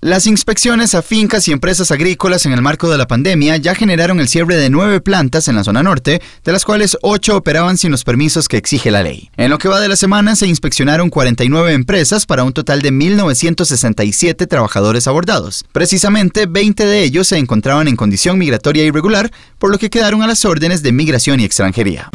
Las inspecciones a fincas y empresas agrícolas en el marco de la pandemia ya generaron el cierre de nueve plantas en la zona norte, de las cuales ocho operaban sin los permisos que exige la ley. En lo que va de la semana se inspeccionaron 49 empresas para un total de 1.967 trabajadores abordados. Precisamente 20 de ellos se encontraban en condición migratoria irregular, por lo que quedaron a las órdenes de migración y extranjería.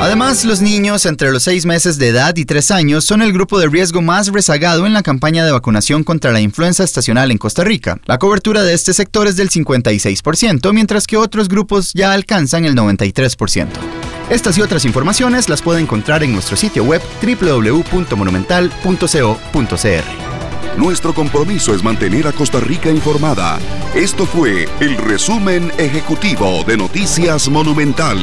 Además, los niños entre los 6 meses de edad y 3 años son el grupo de riesgo más rezagado en la campaña de vacunación contra la influenza estacional en Costa Rica. La cobertura de este sector es del 56%, mientras que otros grupos ya alcanzan el 93%. Estas y otras informaciones las puede encontrar en nuestro sitio web www.monumental.co.cr. Nuestro compromiso es mantener a Costa Rica informada. Esto fue el resumen ejecutivo de Noticias Monumental.